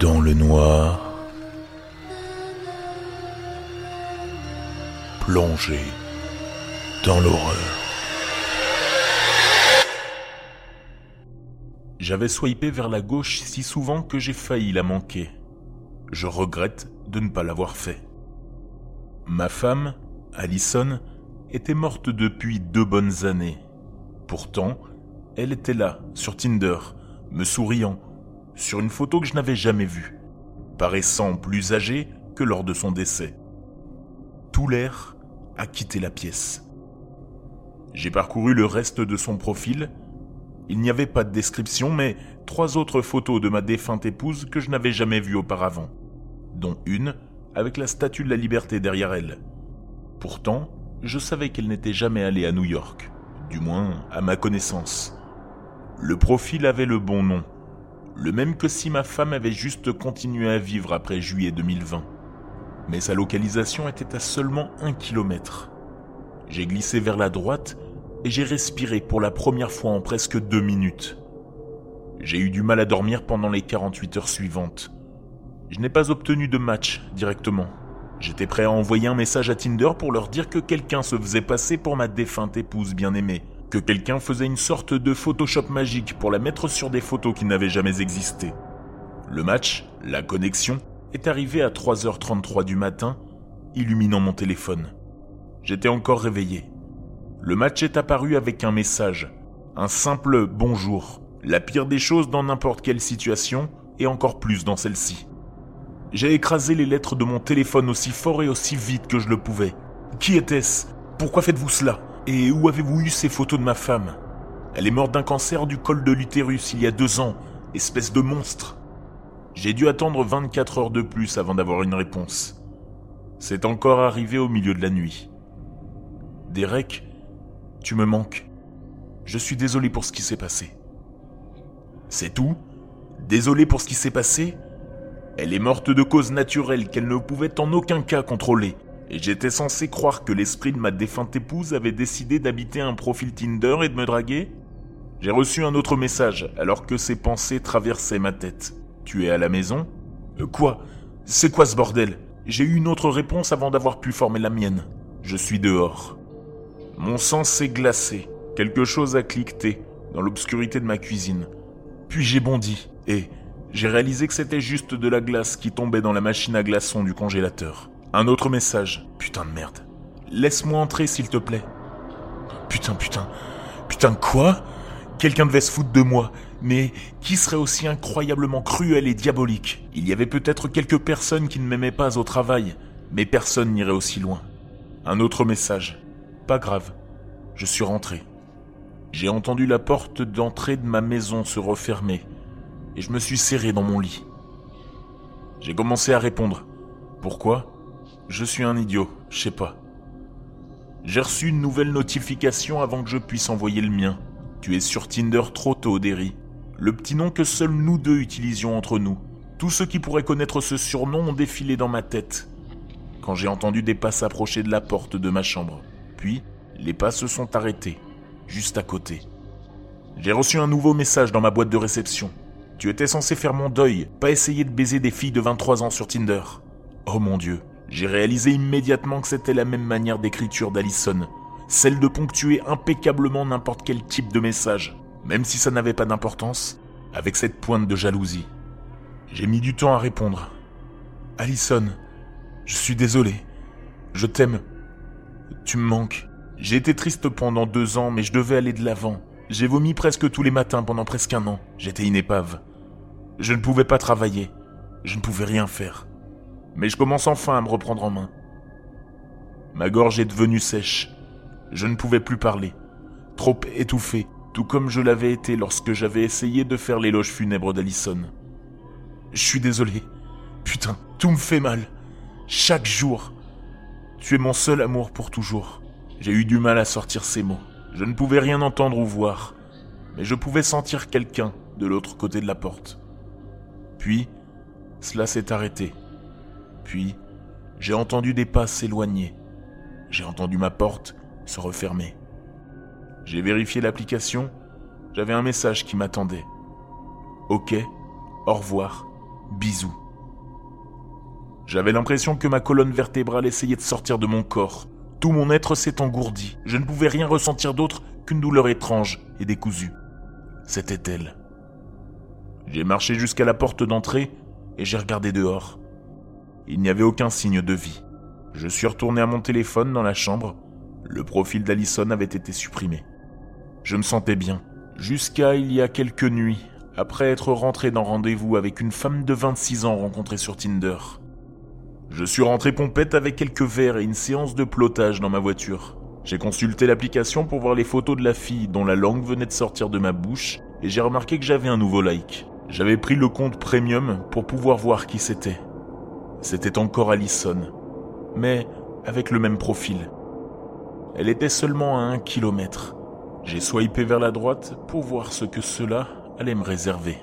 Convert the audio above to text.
Dans le noir, plongé dans l'horreur. J'avais swipé vers la gauche si souvent que j'ai failli la manquer. Je regrette de ne pas l'avoir fait. Ma femme, Allison, était morte depuis deux bonnes années. Pourtant, elle était là, sur Tinder, me souriant, sur une photo que je n'avais jamais vue, paraissant plus âgée que lors de son décès. Tout l'air a quitté la pièce. J'ai parcouru le reste de son profil. Il n'y avait pas de description, mais trois autres photos de ma défunte épouse que je n'avais jamais vues auparavant, dont une avec la statue de la liberté derrière elle. Pourtant, je savais qu'elle n'était jamais allée à New York, du moins à ma connaissance. Le profil avait le bon nom, le même que si ma femme avait juste continué à vivre après juillet 2020. Mais sa localisation était à seulement un kilomètre. J'ai glissé vers la droite et j'ai respiré pour la première fois en presque deux minutes. J'ai eu du mal à dormir pendant les 48 heures suivantes. Je n'ai pas obtenu de match directement. J'étais prêt à envoyer un message à Tinder pour leur dire que quelqu'un se faisait passer pour ma défunte épouse bien-aimée, que quelqu'un faisait une sorte de Photoshop magique pour la mettre sur des photos qui n'avaient jamais existé. Le match, la connexion, est arrivé à 3h33 du matin, illuminant mon téléphone. J'étais encore réveillé. Le match est apparu avec un message, un simple bonjour, la pire des choses dans n'importe quelle situation et encore plus dans celle-ci. J'ai écrasé les lettres de mon téléphone aussi fort et aussi vite que je le pouvais. Qui était-ce? Pourquoi faites-vous cela? Et où avez-vous eu ces photos de ma femme? Elle est morte d'un cancer du col de l'utérus il y a deux ans, espèce de monstre. J'ai dû attendre 24 heures de plus avant d'avoir une réponse. C'est encore arrivé au milieu de la nuit. Derek, tu me manques. Je suis désolé pour ce qui s'est passé. C'est tout? Désolé pour ce qui s'est passé? Elle est morte de cause naturelle qu'elle ne pouvait en aucun cas contrôler. Et j'étais censé croire que l'esprit de ma défunte épouse avait décidé d'habiter un profil Tinder et de me draguer J'ai reçu un autre message alors que ces pensées traversaient ma tête. Tu es à la maison? Euh, Quoi? C'est quoi ce bordel? J'ai eu une autre réponse avant d'avoir pu former la mienne. Je suis dehors. Mon sang s'est glacé. Quelque chose a cliqueté dans l'obscurité de ma cuisine. Puis j'ai bondi et j'ai réalisé que c'était juste de la glace qui tombait dans la machine à glaçons du congélateur. Un autre message. Putain de merde. Laisse-moi entrer, s'il te plaît. Putain, putain. Putain, quoi? Quelqu'un devait se foutre de moi. Mais qui serait aussi incroyablement cruel et diabolique? Il y avait peut-être quelques personnes qui ne m'aimaient pas au travail, mais personne n'irait aussi loin. Un autre message. Pas grave. Je suis rentré. J'ai entendu la porte d'entrée de ma maison se refermer et je me suis serré dans mon lit. J'ai commencé à répondre. Pourquoi? Je suis un idiot, je sais pas. J'ai reçu une nouvelle notification avant que je puisse envoyer le mien. Tu es sur Tinder trop tôt, Derry. Le petit nom que seuls nous deux utilisions entre nous. Tous ceux qui pourraient connaître ce surnom ont défilé dans ma tête. Quand j'ai entendu des pas s'approcher de la porte de ma chambre. Puis, les pas se sont arrêtés, juste à côté. J'ai reçu un nouveau message dans ma boîte de réception. Tu étais censé faire mon deuil, pas essayer de baiser des filles de 23 ans sur Tinder. Oh mon dieu, j'ai réalisé immédiatement que c'était la même manière d'écriture d'Alison, celle de ponctuer impeccablement n'importe quel type de message, même si ça n'avait pas d'importance, avec cette pointe de jalousie. J'ai mis du temps à répondre. Alison, je suis désolé. Je t'aime. Tu me manques. J'ai été triste pendant deux ans, mais je devais aller de l'avant. J'ai vomi presque tous les matins pendant presque un an. J'étais une épave. Je ne pouvais pas travailler. Je ne pouvais rien faire. Mais je commence enfin à me reprendre en main. Ma gorge est devenue sèche. Je ne pouvais plus parler. Trop étouffé, tout comme je l'avais été lorsque j'avais essayé de faire l'éloge funèbre d'Alison. Je suis désolé. Putain, tout me fait mal. Chaque jour. Tu es mon seul amour pour toujours. J'ai eu du mal à sortir ces mots. Je ne pouvais rien entendre ou voir, mais je pouvais sentir quelqu'un de l'autre côté de la porte. Puis, cela s'est arrêté. Puis, j'ai entendu des pas s'éloigner. J'ai entendu ma porte se refermer. J'ai vérifié l'application. J'avais un message qui m'attendait. Ok, au revoir, bisous. J'avais l'impression que ma colonne vertébrale essayait de sortir de mon corps. Tout mon être s'est engourdi. Je ne pouvais rien ressentir d'autre qu'une douleur étrange et décousue. C'était elle. J'ai marché jusqu'à la porte d'entrée et j'ai regardé dehors. Il n'y avait aucun signe de vie. Je suis retourné à mon téléphone dans la chambre. Le profil d'Alison avait été supprimé. Je me sentais bien, jusqu'à il y a quelques nuits, après être rentré dans rendez-vous avec une femme de 26 ans rencontrée sur Tinder. Je suis rentré pompette avec quelques verres et une séance de plotage dans ma voiture. J'ai consulté l'application pour voir les photos de la fille dont la langue venait de sortir de ma bouche et j'ai remarqué que j'avais un nouveau like. J'avais pris le compte premium pour pouvoir voir qui c'était. C'était encore Allison, mais avec le même profil. Elle était seulement à un kilomètre. J'ai swipé vers la droite pour voir ce que cela allait me réserver.